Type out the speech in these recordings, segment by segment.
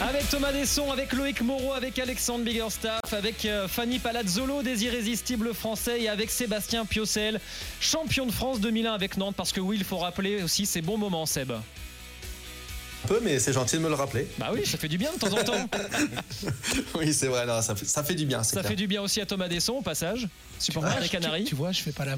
Avec Thomas Desson, avec Loïc Moreau, avec Alexandre Biggerstaff, avec euh, Fanny Palazzolo, des irrésistibles français, et avec Sébastien Piocel, champion de France 2001 avec Nantes. Parce que oui, il faut rappeler aussi ces bons moments, Seb. peu, mais c'est gentil de me le rappeler. Bah oui, ça fait du bien de temps en temps. oui, c'est vrai, non, ça, fait, ça fait du bien. Ça clair. fait du bien aussi à Thomas Desson au passage, supporter des Canaries. Tu, tu, vois, je fais pas la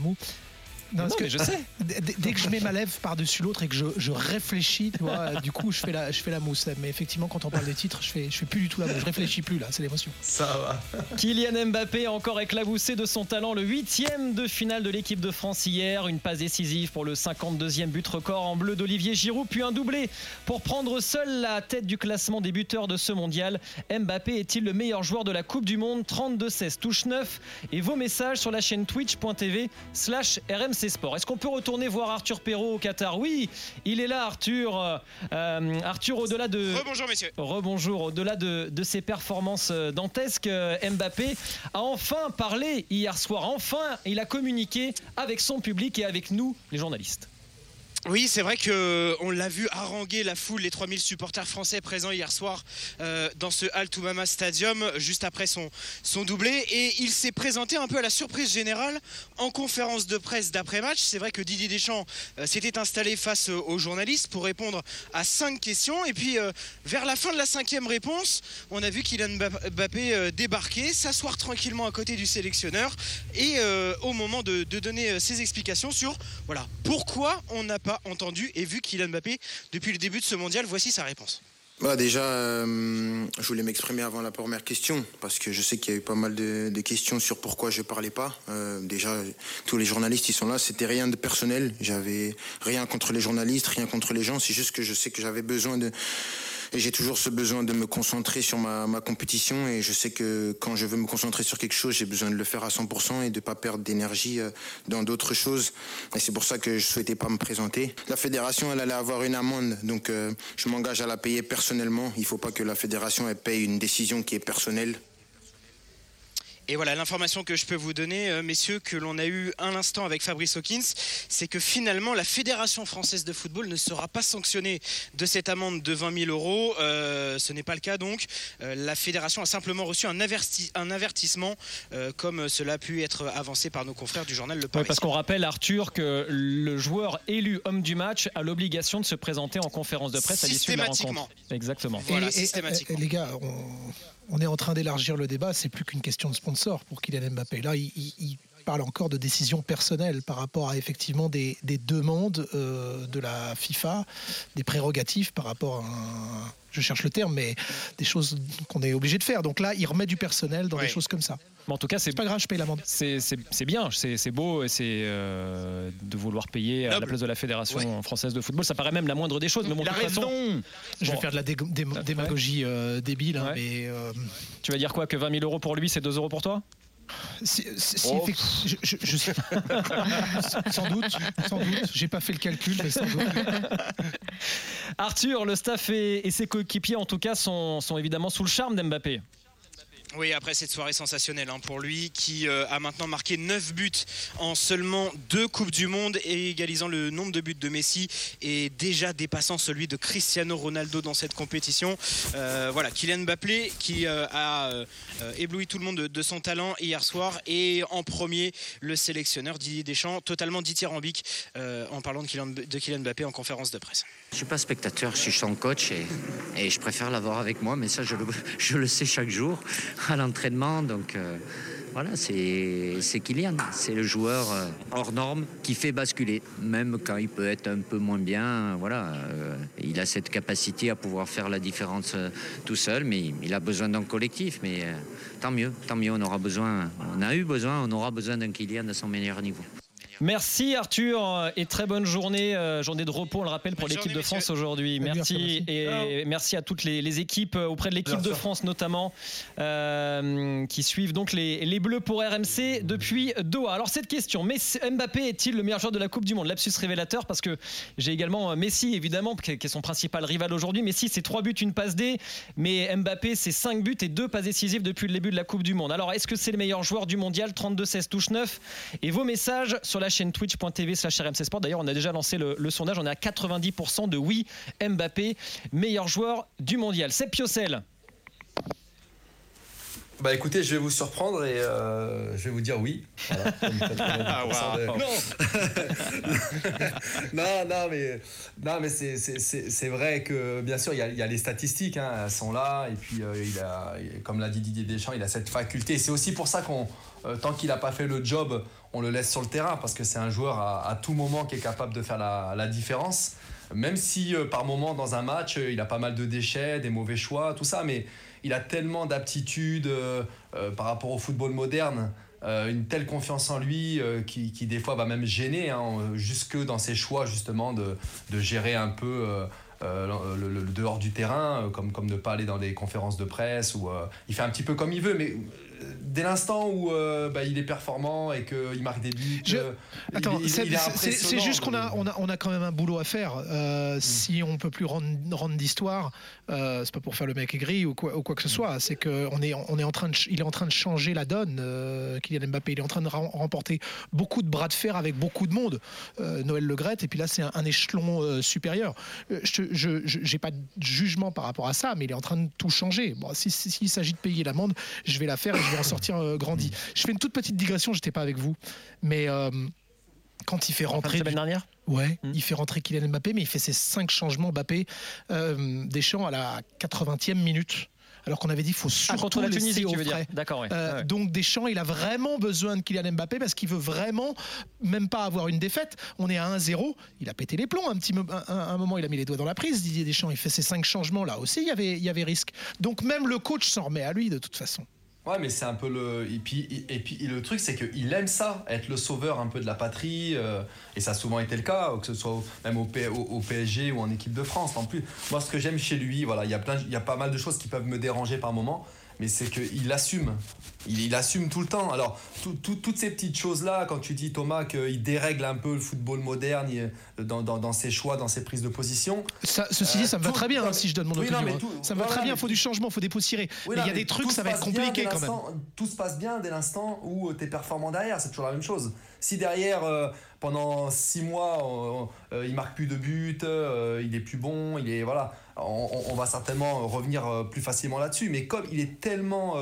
non que, je sais. Dès que je mets ma lèvre par-dessus l'autre et que je, je, réfléchis, tu vois, du coup, je fais la, je fais la mousse. Mais effectivement, quand on parle des titres, je fais, je fais plus du tout la mousse. Je réfléchis plus là, c'est l'émotion. Ça va. Kylian Mbappé a encore éclaboussé de son talent le huitième de finale de l'équipe de France hier. Une passe décisive pour le 52e but record en bleu d'Olivier Giroud, puis un doublé pour prendre seul la tête du classement des buteurs de ce mondial. Mbappé est-il le meilleur joueur de la Coupe du Monde? 32-16, touche 9 et vos messages sur la chaîne twitch.tv slash RMC Sport. Est-ce qu'on peut retourner voir Arthur Perrault au Qatar? Oui, il est là, Arthur. Euh, Arthur, au-delà de. Rebonjour, messieurs. Rebonjour. Au-delà de, de, ses performances dantesques, Mbappé a enfin parlé hier soir. Enfin, il a communiqué avec son public et avec nous, les journalistes. Oui, c'est vrai que on l'a vu haranguer la foule, les 3000 supporters français présents hier soir euh, dans ce Al Toumama Stadium, juste après son, son doublé. Et il s'est présenté un peu à la surprise générale en conférence de presse d'après-match. C'est vrai que Didier Deschamps euh, s'était installé face aux journalistes pour répondre à cinq questions. Et puis, euh, vers la fin de la cinquième réponse, on a vu Kylian Mbappé euh, débarquer, s'asseoir tranquillement à côté du sélectionneur et euh, au moment de, de, donner ses explications sur voilà, pourquoi on n'a pas entendu et vu Kylian Mbappé depuis le début de ce mondial. Voici sa réponse. Bah déjà, euh, je voulais m'exprimer avant la première question parce que je sais qu'il y a eu pas mal de, questions sur pourquoi je parlais pas. Euh, déjà, tous les journalistes ils sont là, c'était rien de personnel. J'avais rien contre les journalistes, rien contre les gens. C'est juste que je sais que j'avais besoin de et j'ai toujours ce besoin de me concentrer sur ma, ma, compétition et je sais que quand je veux me concentrer sur quelque chose, j'ai besoin de le faire à 100% et de pas perdre d'énergie dans d'autres choses. Et c'est pour ça que je souhaitais pas me présenter. La fédération, elle allait avoir une amende, donc euh, je m'engage à la payer personnellement. Il faut pas que la fédération elle paye une décision qui est personnelle. Et voilà, l'information que je peux vous donner, euh, messieurs, que l'on a eu un instant avec Fabrice Hawkins, c'est que finalement, la Fédération française de football ne sera pas sanctionnée de cette amende de 20 000 euros. Euh, ce n'est pas le cas donc. Euh, la Fédération a simplement reçu un, averti un avertissement, euh, comme cela a pu être avancé par nos confrères du journal Le Parisien. Parce qu'on rappelle, Arthur, que le joueur élu homme du match a l'obligation de se présenter en conférence de presse à l'issue de la rencontre. Exactement. Voilà, et, systématiquement. Et, les gars, on on est en train d'élargir le débat, c'est plus qu'une question de sponsor pour Kylian Mbappé. Là, il, il, parle encore de décisions personnelles par rapport à effectivement des, des demandes euh, de la FIFA, des prérogatives par rapport à un, je cherche le terme, mais des choses qu'on est obligé de faire. Donc là, il remet du personnel dans Ouais. des choses comme ça. Mais en tout cas, c'est pas grave, je paye l'amende. c'est bien, c'est beau, et c'est euh, de vouloir payer à la place de la Fédération française de football. Ça paraît même la moindre des choses. Mais bon, de Il a toute façon, raison. Je vais Bon. faire de la dé- dé- démagogie euh, débile, hein, mais euh, tu vas dire quoi Que 20 000 euros pour lui, c'est 2 euros pour toi? Si, si- si Oh. je, je- je sais- sans doute, sans doute. J'ai pas fait le calcul, mais sans doute. Arthur, le staff et, et ses coéquipiers, en tout cas, sont, sont évidemment sous le charme d'Mbappé. Oui, après cette soirée sensationnelle hein, pour lui, qui euh, a maintenant marqué 9 buts en seulement deux Coupes du Monde égalisant le nombre de buts de Messi et déjà dépassant celui de Cristiano Ronaldo dans cette compétition. Euh, voilà, Kylian Mbappé qui euh, a ébloui tout le monde de, son talent hier soir et en premier le sélectionneur Didier Deschamps, totalement dithyrambique en parlant de Kylian, Mbappé en conférence de presse. Je suis pas spectateur, je suis son coach et, je préfère l'avoir avec moi, mais ça je le sais chaque jour à l'entraînement. Donc euh, voilà, c'est Kylian, c'est le joueur euh, hors norme qui fait basculer, même quand il peut être un peu moins bien. Voilà, euh, il a cette capacité à pouvoir faire la différence tout seul, mais il, a besoin d'un collectif. Mais tant mieux, tant mieux, on aura besoin, on a eu besoin, on aura besoin d'un Kylian à son meilleur niveau. Merci Arthur et très bonne journée, euh, journée de repos, on le rappelle, pour l'équipe de France aujourd'hui. Merci et merci à toutes les, les équipes euh, auprès de l'équipe de. France notamment euh, qui suivent donc les, les Bleus pour RMC depuis Doha. Alors cette question, Messi- Mbappé est-il le meilleur joueur de la Coupe du Monde? Lapsus révélateur parce que j'ai également euh, Messi évidemment qui est qui est son principal rival aujourd'hui. Messi c'est 3 buts, une passe D, mais Mbappé c'est 5 buts et 2 passes décisives depuis le début de la Coupe du Monde. Alors est-ce que c'est le meilleur joueur du mondial? 32-16 touche 9 et vos messages sur la la chaîne twitch.tv slash RMC Sport. D'ailleurs, on a déjà lancé le, le sondage. On est à 90% de oui. Mbappé, meilleur joueur du mondial. C'est Piocel. Bah écoutez, je vais vous surprendre et euh, je vais vous dire oui. Voilà, Ah, 90% de- waouh. non, non, mais, non, mais c'est- vrai que bien sûr, il y a, il y a les statistiques, hein, elles sont là. Et puis, euh, il a, comme l'a dit Didier Deschamps, il a cette faculté. C'est aussi pour ça qu'on, euh, tant qu'il n'a pas fait le job, on le laisse sur le terrain parce que c'est un joueur à, tout moment qui est capable de faire la, différence. Même si euh, par moment dans un match, euh, il a pas mal de déchets, des mauvais choix, tout ça, mais il a tellement d'aptitudes euh, par rapport au football moderne, une telle confiance en lui qui, qui, des fois va même gêner, hein, jusque dans ses choix justement de, de gérer un peu le, dehors du terrain, comme, comme ne pas aller dans des conférences de presse, ou il fait un petit peu comme il veut, mais dès l'instant où euh, bah, il est performant et qu'il marque des buts, Je- euh, Attends, il- c'est juste qu'on a, on a, on a quand même un boulot à faire. Euh, Si on peut plus rendre, rendre d'histoire, euh, c'est pas pour faire le mec aigri ou quoi, ou quoi que ce soit. C'est qu'on est, on est en train de, il est en train de changer la donne. euh, Kylian Mbappé, il est en train de rem- remporter beaucoup de bras de fer avec beaucoup de monde. Euh, Noël Le Graët, et puis là c'est un, un échelon euh, supérieur. Euh, Je, j'ai pas de jugement par rapport à ça, mais il est en train de tout changer. Bon, si- si- s'il s'agit de payer l'amende, je vais la faire je vais en sortir euh, grandi. Je fais une toute petite digression. J'étais pas avec vous, mais euh, quand il fait rentrer semaine dernière Ouais, Hmm. il fait rentrer Kylian Mbappé, mais il fait ses cinq changements Mbappé euh, Deschamps à la 80e minute. Alors qu'on avait dit qu'il faut Ah, surtout contre la Tunisie, au tu veux dire. D'accord, ouais. Euh, Ouais. Donc Deschamps, il a vraiment besoin de Kylian Mbappé parce qu'il veut vraiment même pas avoir une défaite. On est à 1-0, il a pété les plombs un petit un- un moment, il a mis les doigts dans la prise. Didier Deschamps, il fait ses cinq changements là aussi, il y avait, il y avait risque. Donc même le coach s'en remet à lui de toute façon. Ouais, mais c'est un peu le. Et puis, et puis le truc, c'est qu'il aime ça, être le sauveur un peu de la patrie. euh, et ça a souvent été le cas, que ce soit même au, P- au- PSG ou en équipe de France. En plus, moi, ce que j'aime chez lui, voilà, il y a pas mal de choses qui peuvent me déranger par moment, mais c'est qu'il assume. Il, il assume tout le temps. Alors, tout- tout- toutes ces petites choses-là, quand tu dis, Thomas, qu'il dérègle un peu le football moderne il- dans, dans- dans ses choix, dans ses prises de position. Ça, ceci dit, ça me va tout- très bien hein, si je donne mon oui, non, opinion. hein. ça me va très bien, il faut du changement, il faut dépoussiérer. Oui, mais il y a des trucs, ça va être compliqué quand même. Tout se passe bien dès l'instant où tu es performant derrière, c'est toujours la même chose. Si derrière, euh, pendant six mois, euh, il marque plus de buts, euh, il est plus bon, il est voilà, on, va certainement revenir euh, plus facilement là-dessus. Mais comme il est tellement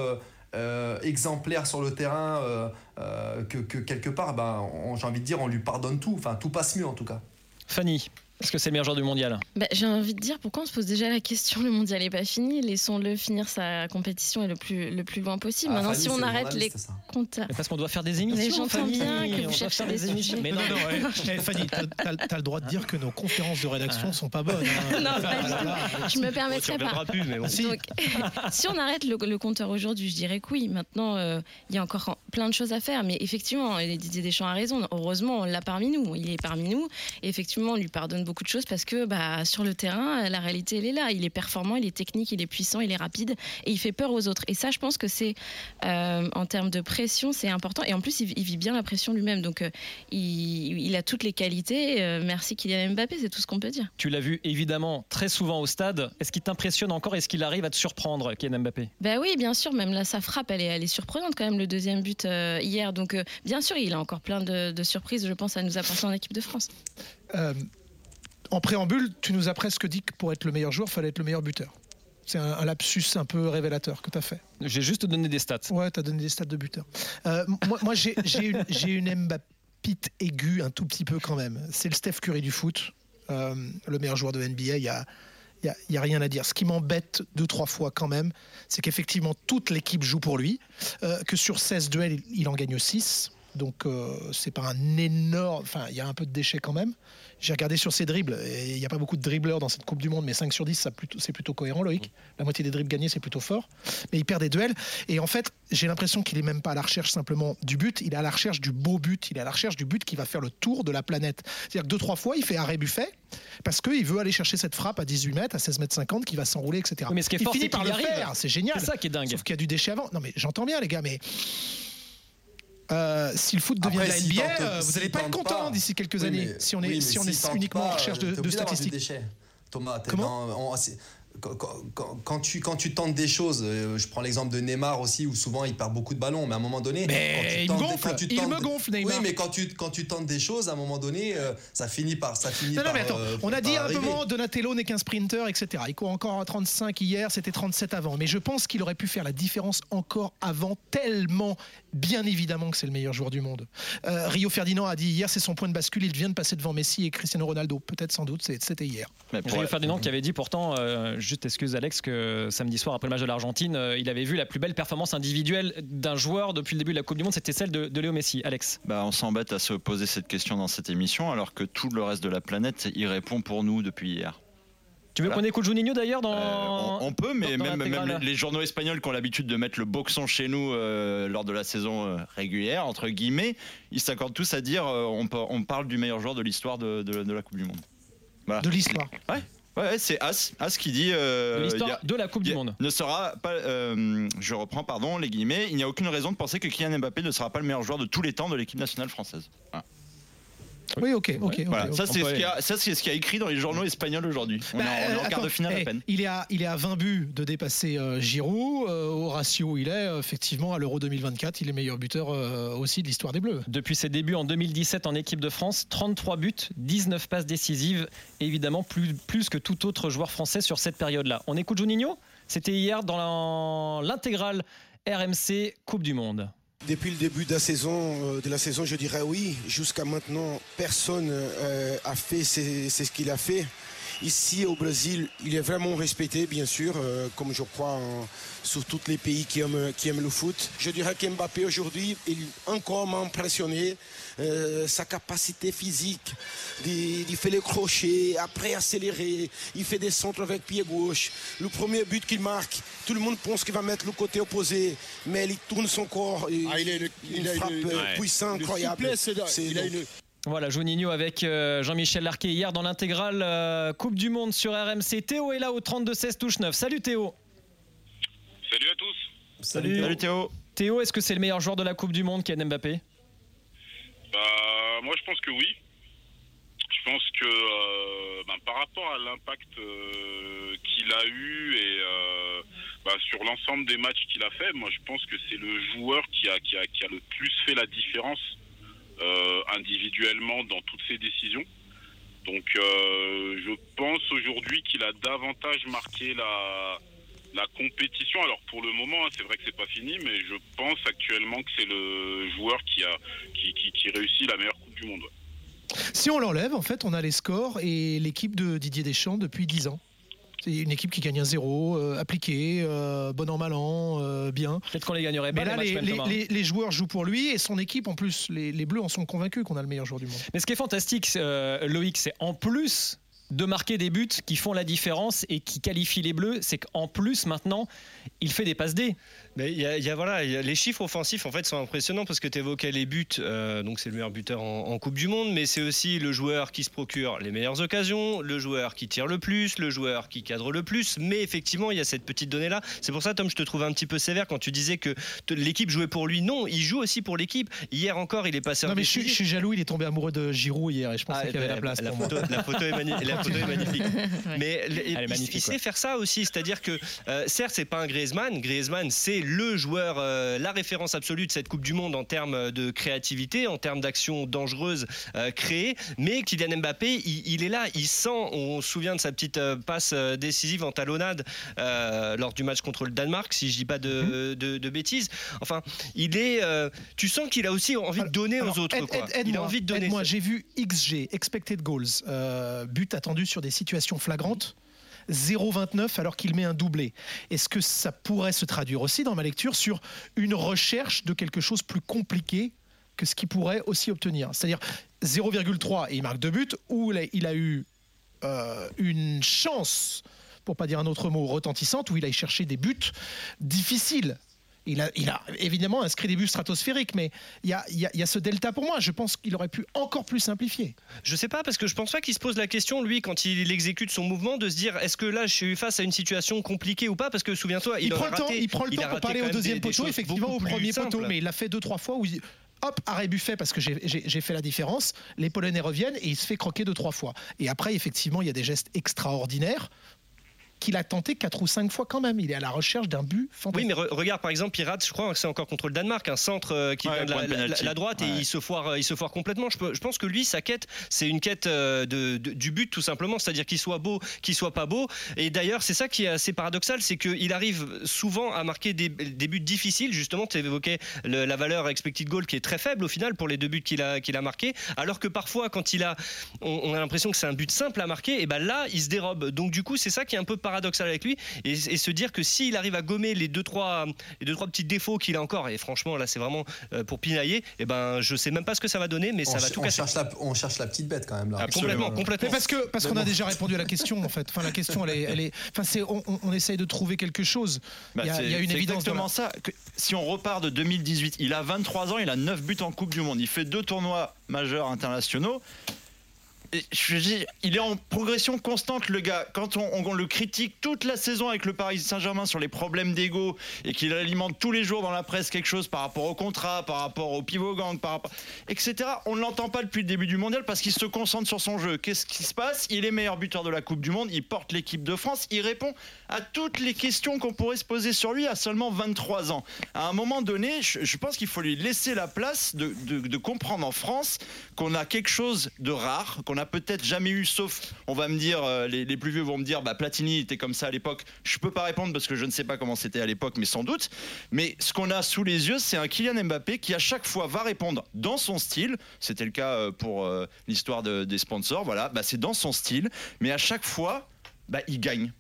exemplaire sur le terrain que, que quelque part, ben, j'ai envie de dire, on lui pardonne tout. Enfin, tout passe mieux en tout cas. Fanny, est-ce que c'est le meilleur joueur du mondial Bah, J'ai envie de dire pourquoi on se pose déjà la question le mondial n'est pas fini, laissons-le finir sa compétition et le plus, le plus loin possible. Ah, Maintenant, si on arrête les comptes. Mais Parce qu'on doit faire des émissions. j'entends Fanny. bien que vous cherchez faire des des émissions. Mais non, non, ouais. Eh, Fanny, t'as as, le droit de dire que nos conférences de rédaction sont pas bonnes. hein. Non, pas Ah là là. Je me permettrai pas. plus, mais bon. Si. Donc, si on arrête le, le compteur aujourd'hui, je dirais que oui. Maintenant, euh, il y a encore en- plein de choses à faire. Mais effectivement, Didier Deschamps a raison. Heureusement, on l'a parmi nous. Il est parmi nous. Et effectivement, on lui pardonne beaucoup de choses parce que bah, sur le terrain, la réalité, elle est là. Il est performant, il est technique, il est puissant, il est rapide et il fait peur aux autres. Et ça, je pense que c'est, euh, en termes de pression, c'est important. Et en plus, il, il vit bien la pression lui-même. Donc, euh, il, il a toutes les qualités. Euh, merci Kylian Mbappé, c'est tout ce qu'on peut dire. Tu l'as vu évidemment très souvent au stade. Est-ce qu'il t'impressionne encore? Est-ce qu'il arrive à te surprendre, Kylian Mbappé? Ben oui, bien sûr, même là, sa frappe, elle est, elle est surprenante quand même, le deuxième but euh, hier. Donc, euh, bien sûr, il a encore plein de, de surprises, je pense, à nous apporter en équipe de France. Euh, en préambule, tu nous as presque dit que pour être le meilleur joueur, il fallait être le meilleur buteur. C'est un, un lapsus un peu révélateur que tu as fait. J'ai juste donné des stats. Ouais, tu as donné des stats de buteur. Euh, moi, moi, j'ai une, une Mbappite aiguë un tout petit peu quand même. C'est le Steph Curry du foot, euh, le meilleur joueur de NBA. Il y a, y a- il y a rien à dire. Ce qui m'embête deux, trois fois quand même, c'est qu'effectivement, toute l'équipe joue pour lui, euh, que sur 16 duels, il, il en gagne 6. Donc, euh, c'est pas un énorme. Enfin, il y a un peu de déchets quand même. J'ai regardé sur ses dribbles, et il n'y a pas beaucoup de dribbleurs dans cette Coupe du Monde, mais 5 sur 10, ça plutôt- c'est plutôt cohérent, Loïc. La moitié des dribbles gagnés, c'est plutôt fort. Mais il perd des duels. Et en fait, j'ai l'impression qu'il est même pas à la recherche simplement du but, il est à la recherche du beau but, il est à la recherche du but qui va faire le tour de la planète. C'est-à-dire que deux, trois fois, il fait arrêt buffet, parce qu'il veut aller chercher cette frappe à 18 mètres, à 16 mètres 50, qui va s'enrouler, etc. Oui, mais ce qui est il fort, finit par le arrive. faire, c'est génial. C'est ça qui est dingue. Sauf qu'il y a du déchet avant. Non, mais j'entends bien, les gars, mais. Euh, si le foot devient Après, la NBA, tente- vous n'allez pas être content pas. d'ici quelques Oui, années, mais- si on est, oui, si on est uniquement en recherche de, de statistiques. déchet. Thomas, Comment dans- on- c'est- quand, tu, quand tu tentes des choses, euh, je prends l'exemple de Neymar aussi, où souvent il perd beaucoup de ballons, mais à un moment donné. Mais il, gonfle, il me gonfle, Neymar. Oui, mais quand tu, quand tu tentes des choses, à un moment donné, euh, ça finit par. Ça finit non, non, mais attends, on a dit à un moment, Donatello n'est qu'un sprinter, etc. Il court encore à 35 hier, c'était 37 avant. Mais je pense qu'il aurait pu faire la différence encore avant, tellement, bien évidemment, que c'est le meilleur joueur du monde. Euh, Rio Ferdinand a dit hier, c'est son point de bascule, il vient de passer devant Messi et Cristiano Ronaldo. Peut-être, sans doute, c'était hier. Mais Rio Ferdinand qui avait dit pourtant, juste excuse Alex, que samedi soir, après le match de l'Argentine, euh, il avait vu la plus belle performance individuelle d'un joueur depuis le début de la Coupe du Monde, c'était celle de, Léo Messi. Alex bah, On s'embête à se poser cette question dans cette émission, alors que tout le reste de la planète y répond pour nous depuis hier. Tu veux qu'on écoute Juninho d'ailleurs dans... Euh, on, peut, mais même, les, journaux espagnols qui ont l'habitude de mettre le boxon chez nous euh, lors de la saison régulière, entre guillemets, ils s'accordent tous à dire on, on, parle du meilleur joueur de l'histoire de, de, la Coupe du Monde. De l'histoire Ouais. Ouais, c'est As, As qui dit. Euh, l'histoire de la Coupe du Monde. Ne sera pas. Euh, je reprends, pardon, les guillemets. Il n'y a aucune raison de penser que Kylian Mbappé ne sera pas le meilleur joueur de tous les temps de l'équipe nationale française. Oui, ok, ok. Ça, c'est ce qu'il y, a écrit dans les journaux espagnols aujourd'hui. On, est en bah, quart de finale à eh, peine. Il est à, il est à 20 buts de dépasser euh, Giroud. Euh, au ratio, il est effectivement à l'Euro 2024. Il est meilleur buteur euh, aussi de l'histoire des Bleus. Depuis ses débuts en 2017 en équipe de France, 33 buts, 19 passes décisives. Évidemment, plus, plus que tout autre joueur français sur cette période-là. On écoute Juninho? C'était hier dans l'intégrale RMC Coupe du Monde. Depuis le début de la saison, euh, de la saison je dirais oui. Jusqu'à maintenant, personne euh, a fait ce qu'il a fait. Ici au Brésil, il est vraiment respecté, bien sûr, euh, comme je crois sur tous les pays qui aiment, qui aiment le foot. Je dirais qu'Mbappé aujourd'hui, il encore m'a impressionné. Euh, sa capacité physique, il, fait les crochets, après accélérer, il fait des centres avec pied gauche. Le premier but qu'il marque, tout le monde pense qu'il va mettre le côté opposé, mais il tourne son corps, il, ah, il, une, frappe puissante, incroyable. Voilà, Juninho avec euh, Jean-Michel Larquet hier dans l'intégrale euh, Coupe du Monde sur RMC. Théo est là au 32-16 touche 9. Salut Théo. Salut à tous. Salut, Salut Théo. Théo, est-ce que c'est le meilleur joueur de la Coupe du Monde, Kylian Mbappé? Bah, Moi je pense que oui. Je pense que euh, bah, par rapport à l'impact qu'il a eu et bah, sur l'ensemble des matchs qu'il a fait, moi je pense que c'est le joueur qui a, qui, a, qui a le plus fait la différence euh, individuellement dans toutes ses décisions. Donc euh, je pense aujourd'hui qu'il a davantage marqué la, la compétition. Alors pour le moment, hein, c'est vrai que c'est pas fini, mais je pense actuellement que c'est le joueur qui a qui, qui, réussit la meilleure Coupe du Monde. Si on l'enlève, en fait, on a les scores et l'équipe de Didier Deschamps depuis 10 ans. C'est une équipe qui gagne un zéro, euh, appliqué, euh, bon an, mal an, euh, bien. Peut-être qu'on les gagnerait pas. Mais là, les, les, joueurs jouent pour lui et son équipe, en plus, les, Bleus en sont convaincus qu'on a le meilleur joueur du monde. Mais ce qui est fantastique, Loïc, c'est en plus de marquer des buts qui font la différence et qui qualifient les Bleus, c'est qu'en plus maintenant, il fait des passes D. Mais il y, a, voilà, les chiffres offensifs en fait sont impressionnants parce que tu évoquais les buts, euh, donc c'est le meilleur buteur en, Coupe du Monde, mais c'est aussi le joueur qui se procure les meilleures occasions, le joueur qui tire le plus, le joueur qui cadre le plus. Mais effectivement, il y a cette petite donnée là. C'est pour ça, Tom, je te trouve un petit peu sévère quand tu disais que l'équipe jouait pour lui. Non, il joue aussi pour l'équipe. Hier encore, il est passé. Non, mais je, suis jaloux. Il est tombé amoureux de Giroud hier et je pensais ah, qu'il y avait la place. La, photo, la, photo, est magnifique. Mais il, sait faire ça aussi, c'est-à-dire que euh, certes, c'est pas un Griezmann. Griezmann, c'est le joueur, euh, la référence absolue de cette Coupe du Monde en termes de créativité, en termes d'actions dangereuses euh, créées. Mais Kylian Mbappé, il, est là, il sent, on se souvient de sa petite euh, passe décisive en talonnade lors du match contre le Danemark, si je dis pas de, mhm. bêtises. Enfin, il est, tu sens qu'il a aussi envie de donner aux autres. il a envie de donner. Moi, j'ai vu XG, expected goals, but attendu sur des situations flagrantes. 0,29 alors qu'il met un doublé. Est-ce que ça pourrait se traduire aussi dans ma lecture sur une recherche de quelque chose plus compliqué que ce qu'il pourrait aussi obtenir? C'est-à-dire 0,3 et il marque deux buts, ou il a eu euh, une chance pour pas dire un autre mot, retentissante, où il a cherché des buts difficiles il a, évidemment inscrit des buts stratosphériques, mais il y a, ce delta pour moi. Je pense qu'il aurait pu encore plus simplifier. Je sais pas, parce que je pense pas qu'il se pose la question, lui, quand il exécute son mouvement, de se dire est-ce que là, je suis face à une situation compliquée ou pas? Parce que souviens-toi, il, prend le temps, il prend le temps pour parler au deuxième poteau, effectivement, au premier poteau, mais il l'a fait deux, trois fois où hop, arrêt buffet parce que j'ai fait la différence. Les Polonais reviennent et il se fait croquer deux, trois fois. Et après, effectivement, il y a des gestes extraordinaires qu'il a tenté quatre ou cinq fois quand même. Il est à la recherche d'un but fantastique. Oui, mais regarde par exemple Pirate, je crois que c'est encore contre le Danemark, un centre euh, qui vient de la, droite et il se foire, il se foire complètement. Je, je pense que lui, sa quête, c'est une quête euh, de, du but tout simplement, c'est-à-dire qu'il soit beau, qu'il soit pas beau. Et d'ailleurs, c'est ça qui est assez paradoxal, c'est qu'il arrive souvent à marquer des, des buts difficiles. Justement, tu évoquais la valeur expected goal qui est très faible au final pour les deux buts qu'il a, qu'il a marqués, alors que parfois quand il a, on, a l'impression que c'est un but simple à marquer, et ben là, il se dérobe. Donc du coup, c'est ça qui est un peu paradoxal avec lui, et, se dire que s'il arrive à gommer les deux trois, les deux trois petits défauts qu'il a encore, et franchement là, c'est vraiment euh, pour pinailler, et ben je sais même pas ce que ça va donner, mais ça va tout casser. Cherche la, on cherche la petite bête quand même là. Ah, complètement, complètement. parce que parce qu'on a déjà répondu à la question en fait. Enfin la question elle est, elle est, enfin c'est, on, on, essaye de trouver quelque chose. Bah, il, y a, une évidence. Exactement ça. Que, si on repart de 2018, il a 23 ans, il a 9 buts en Coupe du Monde, il fait deux tournois majeurs internationaux je il est en progression constante, le gars. Quand on, le critique toute la saison avec le Paris Saint-Germain sur les problèmes d'ego et qu'il alimente tous les jours dans la presse quelque chose par rapport au contrat, par rapport au pivot gang, par etc. On ne l'entend pas depuis le début du mondial parce qu'il se concentre sur son jeu. Qu'est-ce qui se passe? Il est meilleur buteur de la Coupe du Monde, il porte l'équipe de France, il répond à toutes les questions qu'on pourrait se poser sur lui à seulement 23 ans. À un moment donné, je, pense qu'il faut lui laisser la place de, comprendre en France qu'on a quelque chose de rare, qu'on n'a peut-être jamais eu, sauf, on va me dire, euh, les, plus vieux vont me dire, bah, Platini était comme ça à l'époque. Je peux pas répondre parce que je ne sais pas comment c'était à l'époque, mais sans doute. Mais ce qu'on a sous les yeux, c'est un Kylian Mbappé qui à chaque fois va répondre dans son style. C'était le cas euh, pour euh, l'histoire des sponsors. Voilà, bah, c'est dans son style, mais à chaque fois, bah, il gagne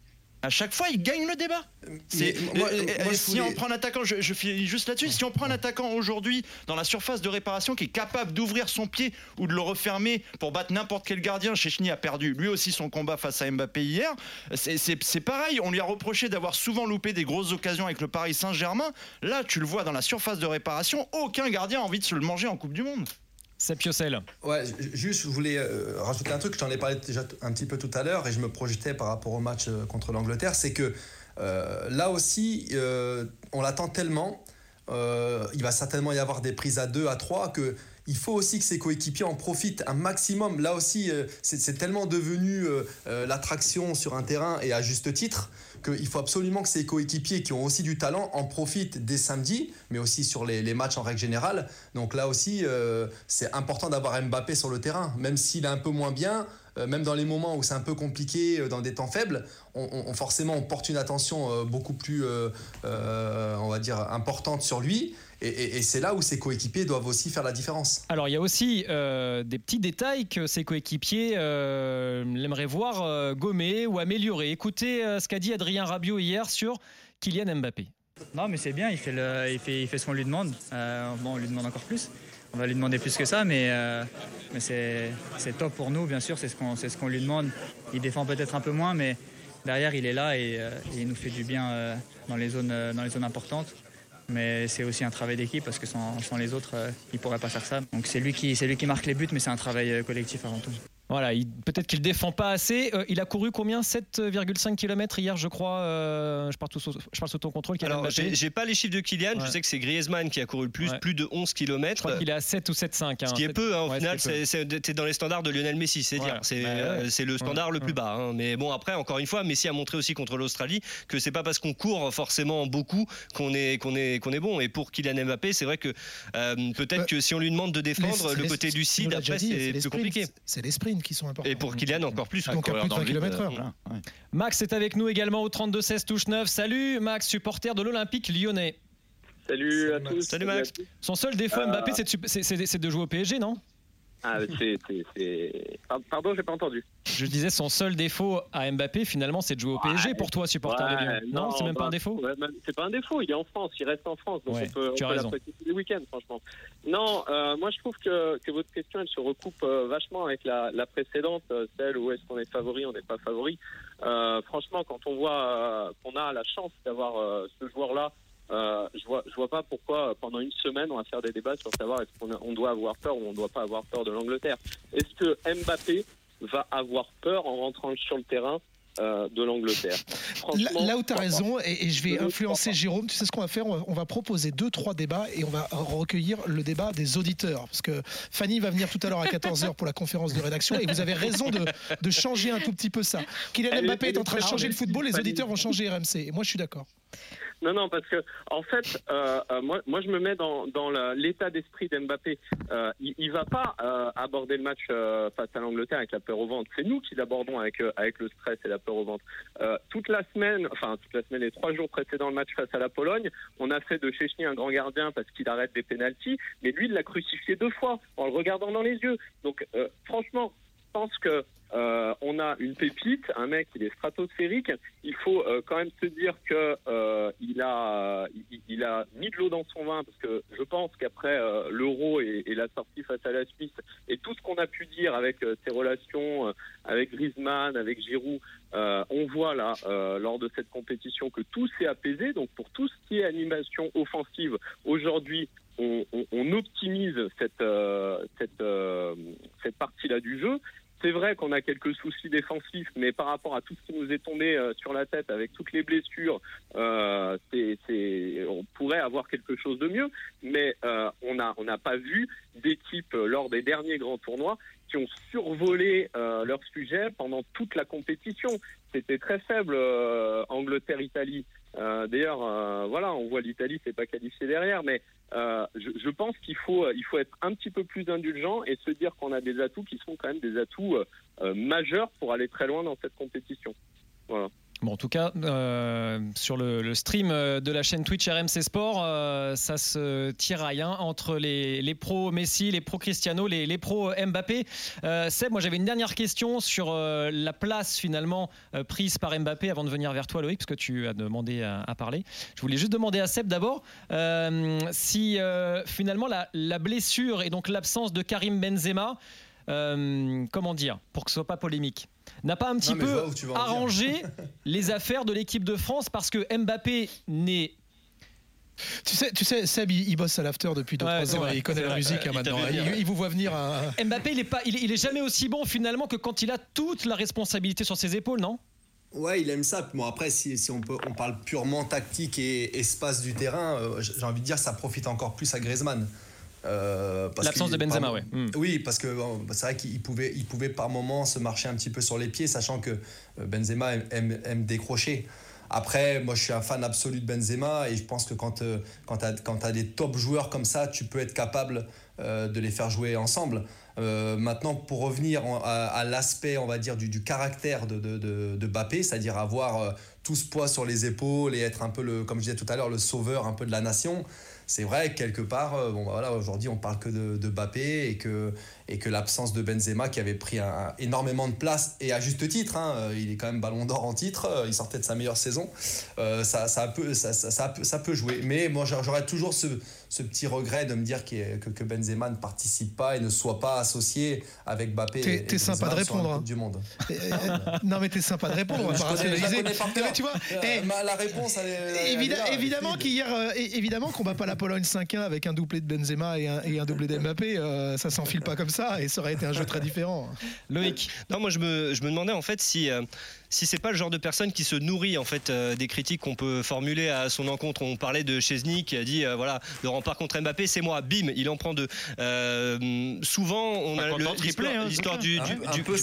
à chaque fois, il gagne le débat. si on prend un attaquant, je, je finis juste là-dessus, si on prend un attaquant aujourd'hui dans la surface de réparation qui est capable d'ouvrir son pied ou de le refermer pour battre n'importe quel gardien, Chechny a perdu lui aussi son combat face à Mbappé hier. C'est pareil, on lui a reproché d'avoir souvent loupé des grosses occasions avec le Paris Saint-Germain. Là, tu le vois dans la surface de réparation, aucun gardien a envie de se le manger en Coupe du Monde. C'est Piocel. Ouais, juste, je voulais euh, rajouter un truc, je t'en ai parlé déjà un petit peu tout à l'heure et je me projetais par rapport au match euh, contre l'Angleterre, c'est que euh, là aussi, on l'attend tellement, il va certainement y avoir des prises à deux, à trois, que il faut aussi que ses coéquipiers en profitent un maximum. Là aussi, c'est tellement devenu l'attraction sur un terrain et à juste titre qu'il faut absolument que ses coéquipiers qui ont aussi du talent en profitent dès samedi, mais aussi sur les, matchs en règle générale. Donc là aussi, euh, c'est important d'avoir Mbappé sur le terrain, même s'il est un peu moins bien. Euh, même dans les moments où c'est un peu compliqué, euh, dans des temps faibles, on, forcément on porte une attention beaucoup plus, on va dire, importante sur lui. Et, c'est là où ses coéquipiers doivent aussi faire la différence. Alors il y a aussi des petits détails que ses coéquipiers aimeraient voir gommer ou améliorer. Écoutez ce qu'a dit Adrien Rabiot hier sur Kylian Mbappé. Non mais c'est bien, il fait, le, il, fait, il fait ce qu'on lui demande. bon, on lui demande encore plus on va lui demander plus que ça, mais, euh, mais c'est top pour nous, bien sûr, c'est ce qu'on ce qu'on lui demande. Il défend peut-être un peu moins, mais derrière, il est là et, euh, il nous fait du bien euh, dans, les zones, dans les zones importantes. Mais c'est aussi un travail d'équipe parce que sans, les autres, il ne pourrait pas faire ça. Donc c'est lui, lui qui marque les buts, mais c'est un travail collectif avant tout. Voilà, peut-être qu'il défend pas assez. Euh, il a couru combien? 7,5 km hier, je crois. Euh, je, parle sous, je parle sous ton contrôle. Alors, j'ai pas les chiffres de Kylian. Je sais que c'est Griezmann qui a couru le plus, plus de 11 km. Je crois qu'il est à 7 ou 7,5. Hein, ce qui est peu, hein, au final. C'est dans les standards de Lionel Messi, c'est dire. C'est bah euh, le standard le plus bas. Hein. Mais bon, après, encore une fois, Messi a montré aussi contre l'Australie que c'est pas parce qu'on court forcément beaucoup qu'on est, qu'on est, qu'on est bon. Et pour Kylian Mbappé, c'est vrai que peut-être que si on lui demande de défendre, le côté lucide, après, c'est plus compliqué. C'est les sprints qui sont importants. Et pour Kylian encore plus. Donc à plus de 20 km/h. Max est avec nous également au 32-16 touche 9. Salut Max, supporter de l'Olympique lyonnais. Salut à tous. Salut Max. Son seul défaut euh, Mbappé, c'est de jouer au PSG, non? Ah, c'est. Pardon, j'ai pas entendu. Je disais son seul défaut à Mbappé, finalement, c'est de jouer au PSG pour toi, supporter de Lyon. Non, c'est même pas un bah, défaut C'est pas un défaut, il est en France, il reste en France, donc on peut, on l'apprécier tous les week-ends, franchement. Non, euh, moi je trouve que, que, votre question, elle se recoupe euh, vachement avec la, la précédente, euh, celle où est-ce qu'on est favori, on n'est pas favori. franchement, quand on voit qu'on a la chance d'avoir ce joueur-là, euh, je vois, je vois pas pourquoi pendant une semaine on va faire des débats sur savoir est-ce qu'on on doit avoir peur ou on doit pas avoir peur de l'Angleterre. Est-ce que Mbappé va avoir peur en rentrant sur le terrain de l'Angleterre? Là, où tu as raison, et, je vais influencer Jérôme, tu sais ce qu'on va faire? On va, proposer deux, trois débats et on va recueillir le débat des auditeurs. Parce que Fanny va venir tout à l'heure à 14h pour la conférence de rédaction et vous avez raison de, de changer un tout petit peu ça. Kylian Mbappé est en train de changer le football, les auditeurs vont changer RMC. Et moi, je suis d'accord. Non, non, parce que en fait, euh, euh, moi, moi, je me mets dans, dans l'état d'esprit d'Mbappé. Euh, il, il va pas aborder le match face à l'Angleterre avec la peur au ventre. C'est nous qui l'abordons avec avec le stress et la peur au ventre. toute la semaine, enfin toute la semaine, les trois jours précédents le match face à la Pologne, on a fait de Chechny un grand gardien parce qu'il arrête des pénalties, mais lui, il l'a crucifié deux fois en le regardant dans les yeux. Donc, franchement, je pense que euh, on a une pépite, un mec qui est stratosphérique. Il faut euh, quand même se dire que euh, il a il, mis de l'eau dans son vin parce que je pense qu'après l'Euro et, la sortie face à la Suisse et tout ce qu'on a pu dire avec ses relations avec Griezmann, avec Giroud, on voit là lors de cette compétition que tout s'est apaisé. Donc pour tout ce qui est animation offensive aujourd'hui, on, optimise cette partie-là du jeu c'est vrai qu'on a quelques soucis défensifs, mais par rapport à tout ce qui nous est tombé euh, sur la tête avec toutes les blessures, euh, on pourrait avoir quelque chose de mieux. Mais euh, on n'a on pas vu d'équipes lors des derniers grands tournois qui ont survolé leur sujet pendant toute la compétition. C'était très faible Angleterre-Italie. D'ailleurs, voilà, on voit l'Italie c'est pas qualifié derrière, mais euh, je, pense qu'il faut, il faut être un petit peu plus indulgent et se dire qu'on a des atouts qui sont quand même des atouts euh, majeurs pour aller très loin dans cette compétition. En tout cas, euh, sur le, stream euh, de la chaîne Twitch RMC Sport, euh, ça se tiraille hein, entre les, les, pros Messi, les pros Cristiano, les, les pros Mbappé. Seb, moi j'avais une dernière question sur la place finalement prise par Mbappé avant de venir vers toi, Loïc, parce que tu as demandé à, parler. Je voulais juste demander à Seb d'abord si finalement la, blessure et donc l'absence de Karim Benzema, comment dire, pour que ce soit pas polémique n'a pas un petit peu arrangé les affaires de l'équipe de France parce que Mbappé n'est tu sais, tu sais, Seb, il, bosse à l'after depuis 2-3 ans. il connaît la musique hein, maintenant. Il, vous voit venir. Mbappé, il est pas, il est, jamais aussi bon finalement que quand il a toute la responsabilité sur ses épaules, non? Ouais, il aime ça. Bon, après, si, si on, peut, on parle purement tactique et espace du terrain, euh, j'ai envie de dire ça profite encore plus à Griezmann. Euh, L'absence de Benzema, oui. Hmm. Oui, parce que c'est vrai qu'il pouvait, il pouvait par moments se marcher un petit peu sur les pieds, sachant que euh, Benzema aime, décrocher. Après, moi je suis un fan absolu de Benzema et je pense que quand, euh, quand tu as, des top joueurs comme ça, tu peux être capable de les faire jouer ensemble. maintenant, pour revenir à, l'aspect, on va dire, du, caractère de, de, de, Bappé, c'est-à-dire avoir tout ce poids sur les épaules et être un peu, le, comme je disais tout à l'heure, le sauveur un peu de la nation, c'est vrai que quelque part, euh, bon, bah voilà, aujourd'hui, on parle que de, de Bappé et que, et que l'absence de Benzema qui avait pris énormément de place et à juste titre, hein, euh, il est quand même ballon d'or en titre, euh, il sortait de sa meilleure saison, ça, ça, peut, ça, ça, peut, ça peut jouer. Mais moi, j'aurais toujours ce, ce petit regret de me dire que, que, Benzema ne participe pas et ne soit pas associé avec Bappé. T'es sympa de répondre. Hein. Du monde. non mais t'es sympa de répondre. On va tu vois, eh, la réponse. évidemment qu'hier, évidemment qu'on bat pas la Pologne 5-1 avec un doublé de Benzema et un, et un doublé d'Mbappé, euh, ça s'enfile pas comme ça et ça aurait été un jeu très différent. Loïc, non, moi je me, je me demandais en fait si euh, si c'est pas le genre de personne qui se nourrit en fait euh, des critiques qu'on peut formuler à son encontre. On parlait de Chesney qui a dit euh, voilà le rempart contre Mbappé c'est moi. Bim, il en prend deux. Euh, souvent on a l'histoire hein, du, du, du, peu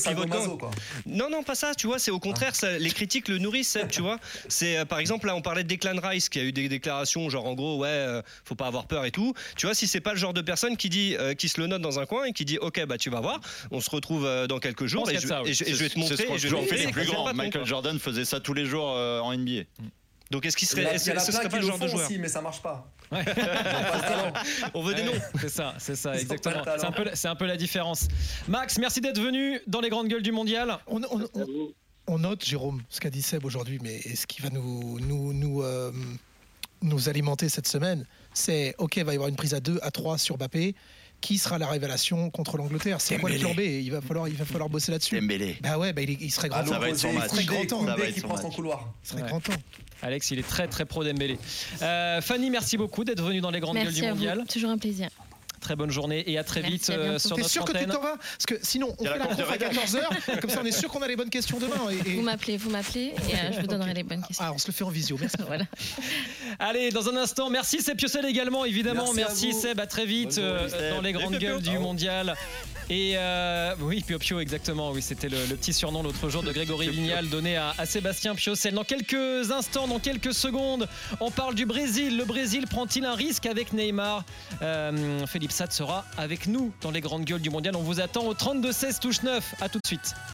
Non non pas ça. Tu vois c'est au contraire les critiques le nourrissent. tu vois c'est par exemple là on parlait de Declan Rice qui a eu des déclarations genre en gros ouais faut pas avoir peur et tout. Tu vois si c'est pas le genre de personne qui dit qui se le note dans un coin et qui dit ok bah tu vas voir on se retrouve dans quelques jours et je, vais te montrer. je vais Michael Jordan faisait ça tous les jours euh, en NBA. Donc est-ce qu'il serait, est-ce, ce serait pas le genre de joueur aussi, mais ça marche pas. on veut des noms. C'est ça, c'est ça, exactement. C'est un, peu, c'est un peu la différence. Max, merci d'être venu dans les grandes gueules du mondial. On, note, Jérôme, ce qu'a dit Seb aujourd'hui, mais ce qui va nous, nous, nous, euh, nous alimenter cette semaine, c'est OK, il va y avoir une prise à 2, à 3 sur Bappé qui sera la révélation contre l'Angleterre C'est quoi le plan B? Il va falloir, il va falloir bosser là-dessus. Bah ouais, bah il, serait grand temps. Il serait grand temps. qui prend son couloir. Il serait grand temps. Alex, il est très très pro Dembélé. Euh, Fanny, merci beaucoup d'être venue dans les grandes gueules du mondial. Toujours un plaisir. Très bonne journée et à très vite euh, sur notre sûr que tu t'en vas Parce que sinon, on fait la, conf à 14h, comme ça on est sûr qu'on a les bonnes questions demain. Vous m'appelez, vous m'appelez et euh, je vous donnerai les bonnes questions. Ah, on se le fait en visio, merci. voilà. Allez, dans un instant, merci Seb Piocel également, évidemment. Merci, merci Seb, à très vite dans les grandes gueules du mondial. Et oui, Pio Pio, exactement. Oui, c'était le, petit surnom l'autre jour de Grégory Vignal donné à, à Sébastien Piocel. Dans quelques instants, dans quelques secondes, on parle du Brésil. Le Brésil prend-il un risque avec Neymar euh, Philippe Satt sera avec nous dans les grandes gueules du mondial. On vous attend au 32-16 touche 9. A tout de suite.